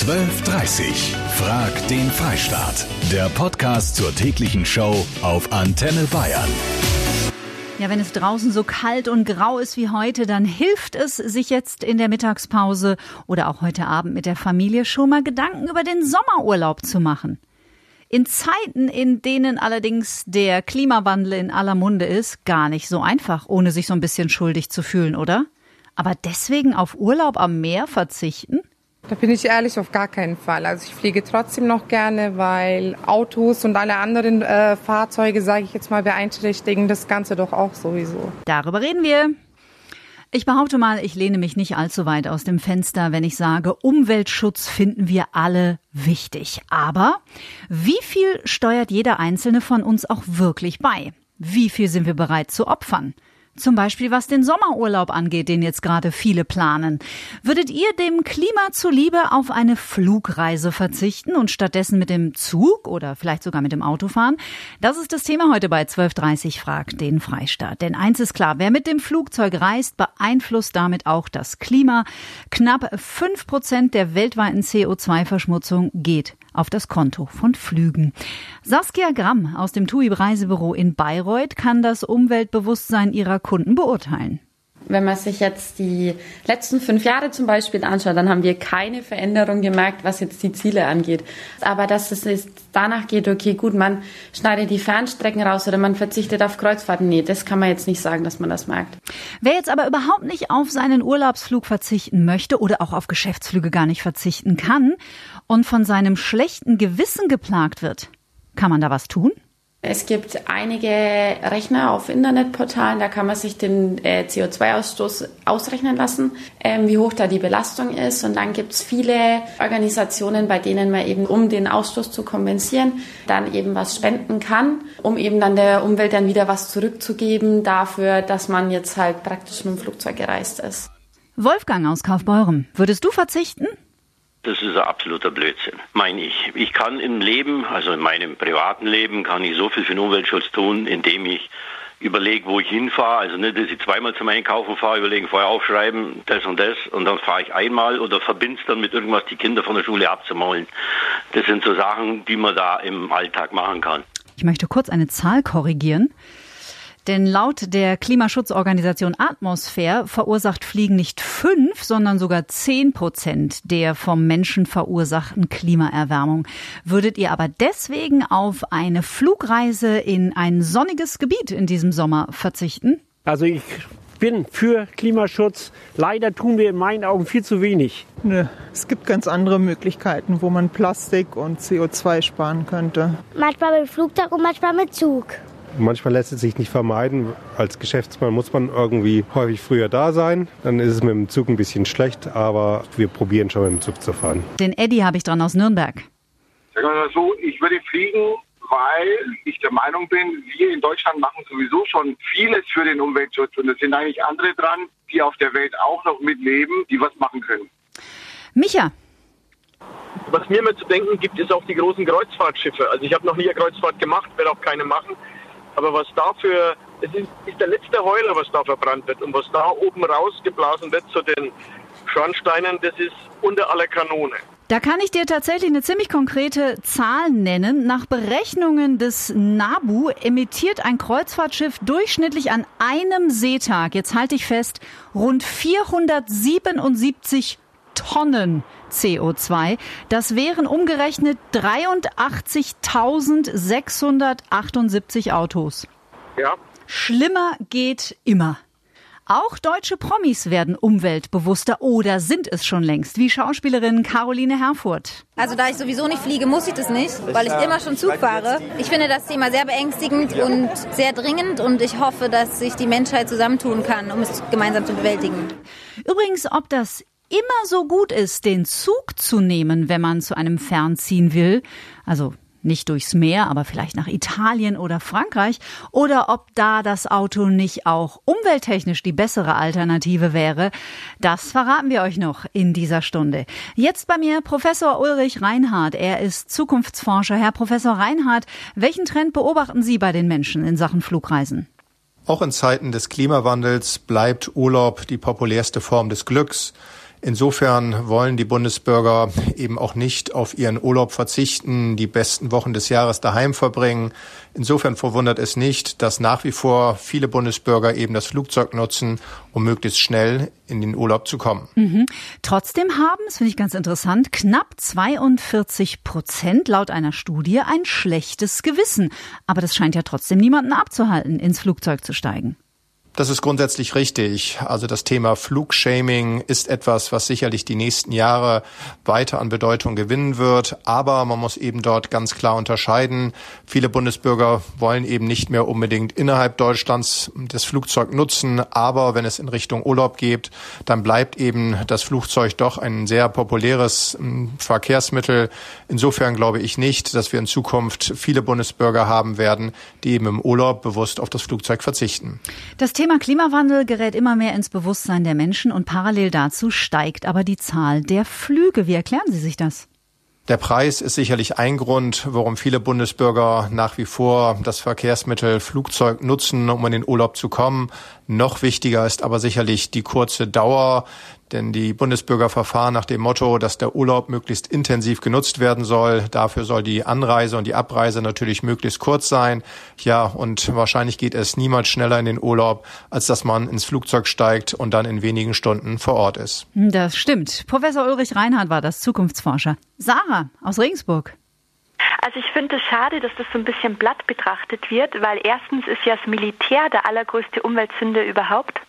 1230. Frag den Freistaat. Der Podcast zur täglichen Show auf Antenne Bayern. Ja, wenn es draußen so kalt und grau ist wie heute, dann hilft es, sich jetzt in der Mittagspause oder auch heute Abend mit der Familie schon mal Gedanken über den Sommerurlaub zu machen. In Zeiten, in denen allerdings der Klimawandel in aller Munde ist, gar nicht so einfach, ohne sich so ein bisschen schuldig zu fühlen, oder? Aber deswegen auf Urlaub am Meer verzichten? Da bin ich ehrlich, auf gar keinen Fall. Also ich fliege trotzdem noch gerne, weil Autos und alle anderen äh, Fahrzeuge, sage ich jetzt mal, beeinträchtigen das Ganze doch auch sowieso. Darüber reden wir. Ich behaupte mal, ich lehne mich nicht allzu weit aus dem Fenster, wenn ich sage, Umweltschutz finden wir alle wichtig. Aber wie viel steuert jeder Einzelne von uns auch wirklich bei? Wie viel sind wir bereit zu opfern? Zum Beispiel was den Sommerurlaub angeht, den jetzt gerade viele planen. Würdet ihr dem Klima zuliebe auf eine Flugreise verzichten und stattdessen mit dem Zug oder vielleicht sogar mit dem Auto fahren? Das ist das Thema heute bei 1230 fragt den Freistaat. Denn eins ist klar, wer mit dem Flugzeug reist, beeinflusst damit auch das Klima. Knapp fünf Prozent der weltweiten CO2-Verschmutzung geht auf das Konto von Flügen. Saskia Gramm aus dem TUI Reisebüro in Bayreuth kann das Umweltbewusstsein ihrer Kunden beurteilen. Wenn man sich jetzt die letzten fünf Jahre zum Beispiel anschaut, dann haben wir keine Veränderung gemerkt, was jetzt die Ziele angeht. Aber dass es jetzt danach geht, okay, gut, man schneidet die Fernstrecken raus oder man verzichtet auf Kreuzfahrten, nee, das kann man jetzt nicht sagen, dass man das merkt. Wer jetzt aber überhaupt nicht auf seinen Urlaubsflug verzichten möchte oder auch auf Geschäftsflüge gar nicht verzichten kann und von seinem schlechten Gewissen geplagt wird, kann man da was tun? Es gibt einige Rechner auf Internetportalen, da kann man sich den äh, CO2-Ausstoß ausrechnen lassen, ähm, wie hoch da die Belastung ist. Und dann gibt es viele Organisationen, bei denen man eben, um den Ausstoß zu kompensieren, dann eben was spenden kann, um eben dann der Umwelt dann wieder was zurückzugeben dafür, dass man jetzt halt praktisch mit dem Flugzeug gereist ist. Wolfgang aus Kaufbeuren, würdest du verzichten? Das ist ein absoluter Blödsinn, meine ich. Ich kann im Leben, also in meinem privaten Leben, kann ich so viel für den Umweltschutz tun, indem ich überlege, wo ich hinfahre. Also nicht, dass ich zweimal zum Einkaufen fahre, überlegen, vorher aufschreiben, das und das, und dann fahre ich einmal oder verbinde es dann mit irgendwas, die Kinder von der Schule abzumaulen. Das sind so Sachen, die man da im Alltag machen kann. Ich möchte kurz eine Zahl korrigieren. Denn laut der Klimaschutzorganisation Atmosphäre verursacht Fliegen nicht fünf, sondern sogar zehn Prozent der vom Menschen verursachten Klimaerwärmung. Würdet ihr aber deswegen auf eine Flugreise in ein sonniges Gebiet in diesem Sommer verzichten? Also ich bin für Klimaschutz. Leider tun wir in meinen Augen viel zu wenig. Nö, es gibt ganz andere Möglichkeiten, wo man Plastik und CO2 sparen könnte. Manchmal mit Flugzeug und manchmal mit Zug. Manchmal lässt es sich nicht vermeiden. Als Geschäftsmann muss man irgendwie häufig früher da sein. Dann ist es mit dem Zug ein bisschen schlecht, aber wir probieren schon mit dem Zug zu fahren. Den Eddy habe ich dran aus Nürnberg. Sagen wir mal so, ich würde fliegen, weil ich der Meinung bin, wir in Deutschland machen sowieso schon vieles für den Umweltschutz und es sind eigentlich andere dran, die auf der Welt auch noch mitleben, die was machen können. Micha, was mir immer zu denken gibt, ist auch die großen Kreuzfahrtschiffe. Also ich habe noch nie eine Kreuzfahrt gemacht, werde auch keine machen. Aber was dafür, es ist, ist der letzte Heuler, was da verbrannt wird. Und was da oben rausgeblasen wird zu den Schornsteinen, das ist unter aller Kanone. Da kann ich dir tatsächlich eine ziemlich konkrete Zahl nennen. Nach Berechnungen des NABU emittiert ein Kreuzfahrtschiff durchschnittlich an einem Seetag, jetzt halte ich fest, rund 477 Tonnen CO2. Das wären umgerechnet 83.678 Autos. Ja. Schlimmer geht immer. Auch deutsche Promis werden umweltbewusster oder sind es schon längst, wie Schauspielerin Caroline Herfurth. Also da ich sowieso nicht fliege, muss ich das nicht, weil ich immer schon Zug fahre. Ich finde das Thema sehr beängstigend und sehr dringend und ich hoffe, dass sich die Menschheit zusammentun kann, um es gemeinsam zu bewältigen. Übrigens, ob das immer so gut ist, den Zug zu nehmen, wenn man zu einem Fernziehen will, also nicht durchs Meer, aber vielleicht nach Italien oder Frankreich, oder ob da das Auto nicht auch umwelttechnisch die bessere Alternative wäre, das verraten wir euch noch in dieser Stunde. Jetzt bei mir Professor Ulrich Reinhardt. Er ist Zukunftsforscher. Herr Professor Reinhardt, welchen Trend beobachten Sie bei den Menschen in Sachen Flugreisen? Auch in Zeiten des Klimawandels bleibt Urlaub die populärste Form des Glücks. Insofern wollen die Bundesbürger eben auch nicht auf ihren Urlaub verzichten, die besten Wochen des Jahres daheim verbringen. Insofern verwundert es nicht, dass nach wie vor viele Bundesbürger eben das Flugzeug nutzen, um möglichst schnell in den Urlaub zu kommen. Mhm. Trotzdem haben, das finde ich ganz interessant, knapp 42 Prozent laut einer Studie ein schlechtes Gewissen. Aber das scheint ja trotzdem niemanden abzuhalten, ins Flugzeug zu steigen. Das ist grundsätzlich richtig. Also das Thema Flugshaming ist etwas, was sicherlich die nächsten Jahre weiter an Bedeutung gewinnen wird. Aber man muss eben dort ganz klar unterscheiden. Viele Bundesbürger wollen eben nicht mehr unbedingt innerhalb Deutschlands das Flugzeug nutzen. Aber wenn es in Richtung Urlaub geht, dann bleibt eben das Flugzeug doch ein sehr populäres hm, Verkehrsmittel. Insofern glaube ich nicht, dass wir in Zukunft viele Bundesbürger haben werden, die eben im Urlaub bewusst auf das Flugzeug verzichten. Das Thema Klimawandel gerät immer mehr ins Bewusstsein der Menschen und parallel dazu steigt aber die Zahl der Flüge. Wie erklären Sie sich das? Der Preis ist sicherlich ein Grund, warum viele Bundesbürger nach wie vor das Verkehrsmittel Flugzeug nutzen, um in den Urlaub zu kommen. Noch wichtiger ist aber sicherlich die kurze Dauer, denn die Bundesbürger verfahren nach dem Motto, dass der Urlaub möglichst intensiv genutzt werden soll. Dafür soll die Anreise und die Abreise natürlich möglichst kurz sein. Ja, und wahrscheinlich geht es niemals schneller in den Urlaub, als dass man ins Flugzeug steigt und dann in wenigen Stunden vor Ort ist. Das stimmt. Professor Ulrich Reinhardt war das Zukunftsforscher. Sarah aus Regensburg. Also ich finde es schade, dass das so ein bisschen blatt betrachtet wird, weil erstens ist ja das Militär der allergrößte Umweltsünder überhaupt.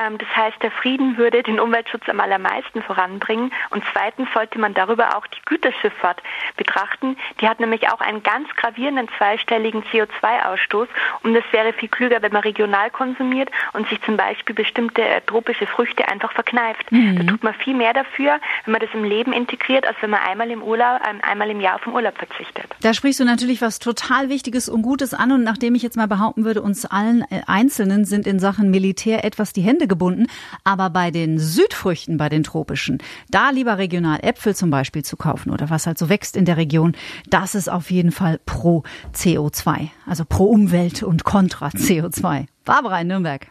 Ähm, das heißt, der Frieden würde den Umweltschutz am allermeisten voranbringen. Und zweitens sollte man darüber auch die Güterschifffahrt betrachten. Die hat nämlich auch einen ganz gravierenden zweistelligen CO2-Ausstoß. Und es wäre viel klüger, wenn man regional konsumiert und sich zum Beispiel bestimmte äh, tropische Früchte einfach verkneift. Mhm. Da tut man viel mehr dafür, wenn man das im Leben integriert, als wenn man einmal im Urlaub, ähm, einmal im Jahr vom Urlaub verzichtet. Da sprichst du natürlich was total Wichtiges und Gutes an. Und nachdem ich jetzt mal behaupten würde, uns allen äh, Einzelnen sind in Sachen Militär etwas die Hände gebunden. Aber bei den Südfrüchten, bei den tropischen, da lieber regional Äpfel zum Beispiel zu kaufen oder was halt so wächst in der Region, das ist auf jeden Fall pro CO2. Also pro Umwelt und kontra CO2. Barbara in Nürnberg.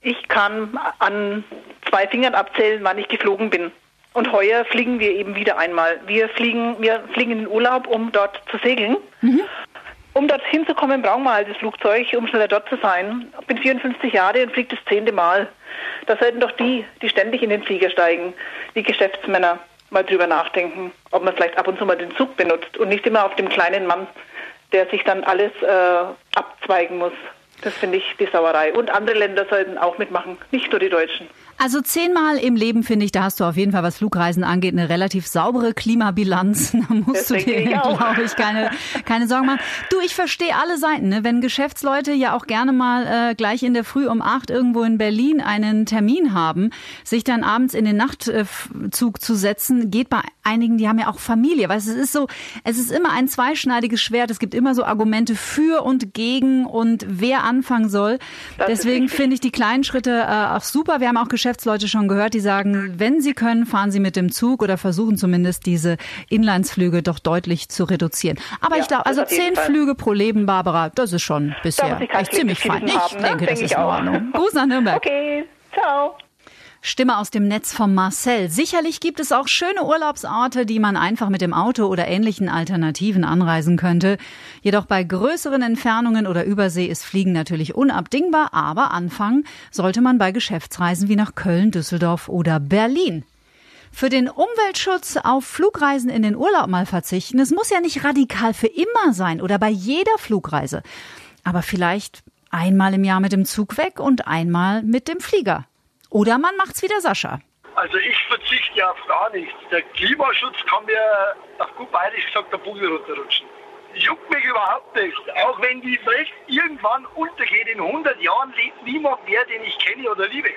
Ich kann an zwei Fingern abzählen, wann ich geflogen bin. Und heuer fliegen wir eben wieder einmal. Wir fliegen, wir fliegen in den Urlaub, um dort zu segeln. Mhm. Um dort hinzukommen, brauchen wir halt das Flugzeug, um schneller dort zu sein. Ich bin 54 Jahre und fliege das zehnte Mal. Da sollten doch die, die ständig in den Flieger steigen, die Geschäftsmänner, mal drüber nachdenken, ob man vielleicht ab und zu mal den Zug benutzt und nicht immer auf dem kleinen Mann, der sich dann alles äh, abzweigen muss. Das finde ich die Sauerei. Und andere Länder sollten auch mitmachen, nicht nur die Deutschen. Also zehnmal im Leben finde ich, da hast du auf jeden Fall, was Flugreisen angeht, eine relativ saubere Klimabilanz. Da musst das du dir, glaube ich, keine, keine Sorgen machen. Du, ich verstehe alle Seiten. Ne? Wenn Geschäftsleute ja auch gerne mal äh, gleich in der Früh um acht irgendwo in Berlin einen Termin haben, sich dann abends in den Nachtzug zu setzen, geht bei einigen, die haben ja auch Familie. Weißt, es ist so, es ist immer ein zweischneidiges Schwert. Es gibt immer so Argumente für und gegen und wer anfangen soll. Das Deswegen finde ich die kleinen Schritte äh, auch super. Wir haben auch Geschäftsleute schon gehört, die sagen, wenn sie können, fahren sie mit dem Zug oder versuchen zumindest diese Inlandsflüge doch deutlich zu reduzieren. Aber ja, ich glaube, also zehn Flüge pro Leben, Barbara, das ist schon bisher echt ziemlich fein. Ich haben, ne? denke, das ist in Ordnung. Gruß nach Nürnberg. Okay, ciao. Stimme aus dem Netz von Marcel. Sicherlich gibt es auch schöne Urlaubsorte, die man einfach mit dem Auto oder ähnlichen Alternativen anreisen könnte. Jedoch bei größeren Entfernungen oder Übersee ist Fliegen natürlich unabdingbar, aber anfangen sollte man bei Geschäftsreisen wie nach Köln, Düsseldorf oder Berlin. Für den Umweltschutz auf Flugreisen in den Urlaub mal verzichten, es muss ja nicht radikal für immer sein oder bei jeder Flugreise. Aber vielleicht einmal im Jahr mit dem Zug weg und einmal mit dem Flieger. Oder man macht's wie der Sascha. Also ich verzichte auf gar nichts. Der Klimaschutz kann mir auf gut bayerisch gesagt der Bugel runterrutschen. Juckt mich überhaupt nicht. Auch wenn die Welt irgendwann untergeht, in 100 Jahren lebt niemand mehr, den ich kenne oder liebe.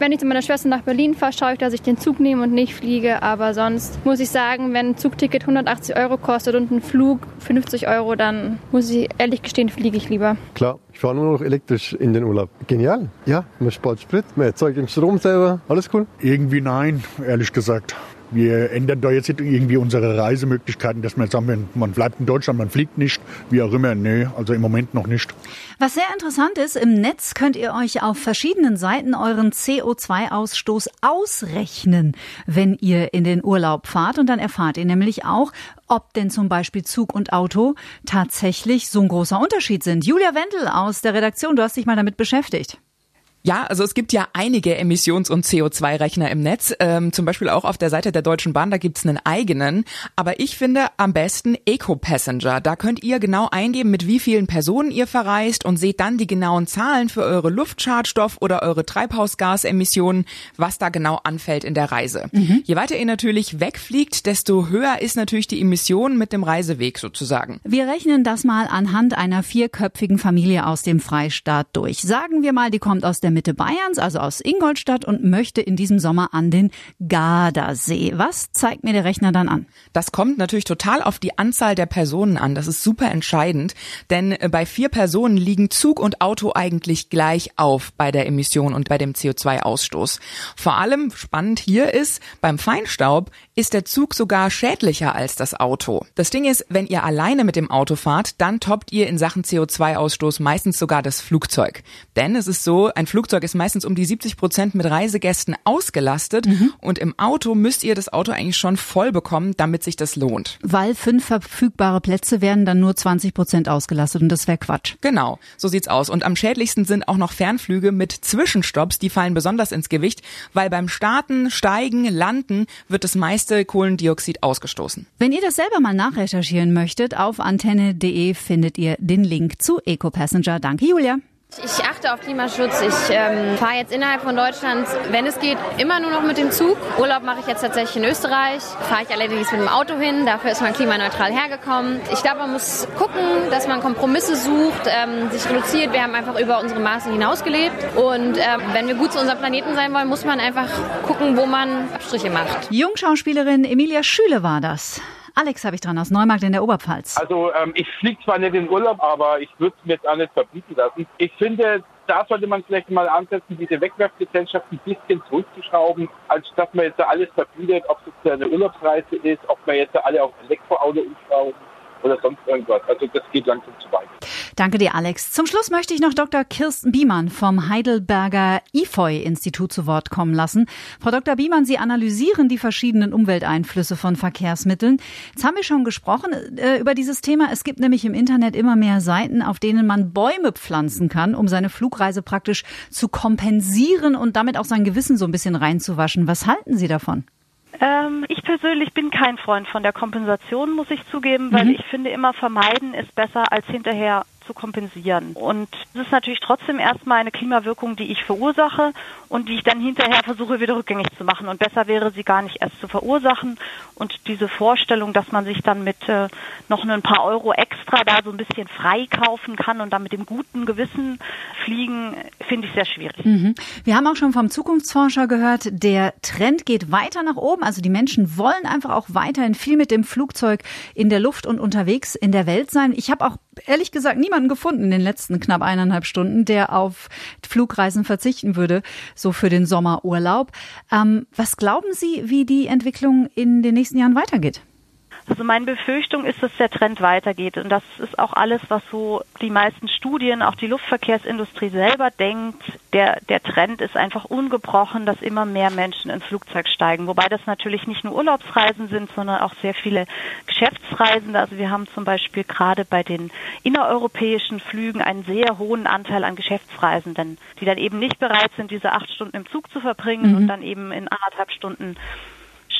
Wenn ich zu meiner Schwester nach Berlin fahre, schaue ich, dass ich den Zug nehme und nicht fliege. Aber sonst muss ich sagen, wenn ein Zugticket 180 Euro kostet und ein Flug 50 Euro, dann muss ich ehrlich gestehen, fliege ich lieber. Klar, ich fahre nur noch elektrisch in den Urlaub. Genial. Ja, man spart Sprit, man erzeugt den Strom selber. Alles cool? Irgendwie nein, ehrlich gesagt. Wir ändern da jetzt nicht irgendwie unsere Reisemöglichkeiten, dass wir sagen, man bleibt in Deutschland, man fliegt nicht, wie auch immer. Nee, also im Moment noch nicht. Was sehr interessant ist, im Netz könnt ihr euch auf verschiedenen Seiten euren CO2-Ausstoß ausrechnen, wenn ihr in den Urlaub fahrt. Und dann erfahrt ihr nämlich auch, ob denn zum Beispiel Zug und Auto tatsächlich so ein großer Unterschied sind. Julia Wendel aus der Redaktion, du hast dich mal damit beschäftigt. Ja, also es gibt ja einige Emissions- und CO2-Rechner im Netz, ähm, zum Beispiel auch auf der Seite der Deutschen Bahn, da gibt's einen eigenen. Aber ich finde am besten Eco-Passenger. Da könnt ihr genau eingeben, mit wie vielen Personen ihr verreist und seht dann die genauen Zahlen für eure Luftschadstoff- oder eure Treibhausgasemissionen, was da genau anfällt in der Reise. Mhm. Je weiter ihr natürlich wegfliegt, desto höher ist natürlich die Emission mit dem Reiseweg sozusagen. Wir rechnen das mal anhand einer vierköpfigen Familie aus dem Freistaat durch. Sagen wir mal, die kommt aus der der Mitte Bayerns, also aus Ingolstadt und möchte in diesem Sommer an den Gardasee. Was zeigt mir der Rechner dann an? Das kommt natürlich total auf die Anzahl der Personen an. Das ist super entscheidend, denn äh, bei vier Personen liegen Zug und Auto eigentlich gleich auf bei der Emission und bei dem CO2-Ausstoß. Vor allem spannend hier ist, beim Feinstaub ist der Zug sogar schädlicher als das Auto. Das Ding ist, wenn ihr alleine mit dem Auto fahrt, dann toppt ihr in Sachen CO2-Ausstoß meistens sogar das Flugzeug. Denn es ist so, ein Flugzeug Flugzeug ist meistens um die 70 Prozent mit Reisegästen ausgelastet mhm. und im Auto müsst ihr das Auto eigentlich schon voll bekommen, damit sich das lohnt. Weil fünf verfügbare Plätze werden dann nur 20 Prozent ausgelastet und das wäre Quatsch. Genau, so sieht's aus. Und am schädlichsten sind auch noch Fernflüge mit Zwischenstopps, die fallen besonders ins Gewicht, weil beim Starten, Steigen, Landen wird das meiste Kohlendioxid ausgestoßen. Wenn ihr das selber mal nachrecherchieren möchtet, auf antenne.de findet ihr den Link zu EcoPassenger. Danke, Julia. Ich achte auf Klimaschutz. Ich ähm, fahre jetzt innerhalb von Deutschland, wenn es geht, immer nur noch mit dem Zug. Urlaub mache ich jetzt tatsächlich in Österreich. Fahre ich allerdings mit dem Auto hin. Dafür ist man klimaneutral hergekommen. Ich glaube, man muss gucken, dass man Kompromisse sucht, ähm, sich reduziert. Wir haben einfach über unsere Maße hinausgelebt. Und ähm, wenn wir gut zu unserem Planeten sein wollen, muss man einfach gucken, wo man Abstriche macht. Jungschauspielerin Emilia Schüle war das. Alex habe ich dran aus Neumarkt in der Oberpfalz. Also ähm, ich fliege zwar nicht in Urlaub, aber ich würde es mir jetzt auch nicht verbieten lassen. Ich finde, da sollte man vielleicht mal ansetzen, diese Wegwerfgesellschaft ein bisschen zurückzuschrauben, als dass man jetzt alles verbietet, ob es eine Urlaubsreise ist, ob man jetzt alle auf Elektroauto umschrauben oder sonst irgendwas. Also das geht langsam zu weit. Danke dir, Alex. Zum Schluss möchte ich noch Dr. Kirsten Biemann vom Heidelberger IFOI-Institut zu Wort kommen lassen. Frau Dr. Biemann, Sie analysieren die verschiedenen Umwelteinflüsse von Verkehrsmitteln. Jetzt haben wir schon gesprochen äh, über dieses Thema. Es gibt nämlich im Internet immer mehr Seiten, auf denen man Bäume pflanzen kann, um seine Flugreise praktisch zu kompensieren und damit auch sein Gewissen so ein bisschen reinzuwaschen. Was halten Sie davon? Ähm, ich persönlich bin kein Freund von der Kompensation, muss ich zugeben, weil mhm. ich finde immer vermeiden ist besser als hinterher zu kompensieren. Und es ist natürlich trotzdem erstmal eine Klimawirkung, die ich verursache und die ich dann hinterher versuche wieder rückgängig zu machen. Und besser wäre sie gar nicht erst zu verursachen. Und diese Vorstellung, dass man sich dann mit äh, noch ein paar Euro extra da so ein bisschen frei kaufen kann und dann mit dem guten Gewissen fliegen, finde ich sehr schwierig. Mhm. Wir haben auch schon vom Zukunftsforscher gehört, der Trend geht weiter nach oben. Also die Menschen wollen einfach auch weiterhin viel mit dem Flugzeug in der Luft und unterwegs in der Welt sein. Ich habe auch ehrlich gesagt niemanden gefunden in den letzten knapp eineinhalb Stunden, der auf Flugreisen verzichten würde, so für den Sommerurlaub. Ähm, was glauben Sie, wie die Entwicklung in den nächsten Jahren weitergeht? Also meine Befürchtung ist, dass der Trend weitergeht. Und das ist auch alles, was so die meisten Studien, auch die Luftverkehrsindustrie selber denkt. Der, der Trend ist einfach ungebrochen, dass immer mehr Menschen ins Flugzeug steigen. Wobei das natürlich nicht nur Urlaubsreisen sind, sondern auch sehr viele Geschäftsreisende. Also wir haben zum Beispiel gerade bei den innereuropäischen Flügen einen sehr hohen Anteil an Geschäftsreisenden, die dann eben nicht bereit sind, diese acht Stunden im Zug zu verbringen mhm. und dann eben in anderthalb Stunden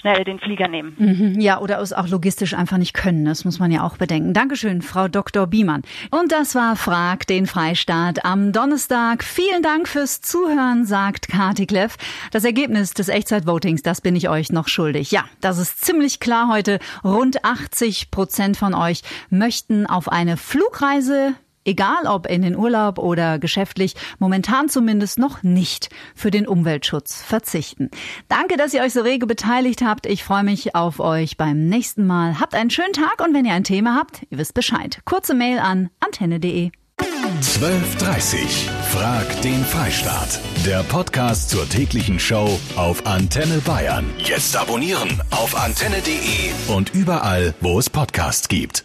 schnell den Flieger nehmen. Mhm, ja, oder es auch logistisch einfach nicht können. Das muss man ja auch bedenken. Dankeschön, Frau Dr. Biemann. Und das war Frag den Freistaat am Donnerstag. Vielen Dank fürs Zuhören, sagt Kati Kleff. Das Ergebnis des Echtzeitvotings, das bin ich euch noch schuldig. Ja, das ist ziemlich klar heute. Rund 80 Prozent von euch möchten auf eine Flugreise egal ob in den Urlaub oder geschäftlich, momentan zumindest noch nicht für den Umweltschutz verzichten. Danke, dass ihr euch so rege beteiligt habt. Ich freue mich auf euch beim nächsten Mal. Habt einen schönen Tag und wenn ihr ein Thema habt, ihr wisst Bescheid. Kurze Mail an antenne.de. 12.30 Frag den Freistaat. Der Podcast zur täglichen Show auf Antenne Bayern. Jetzt abonnieren auf antenne.de und überall, wo es Podcasts gibt.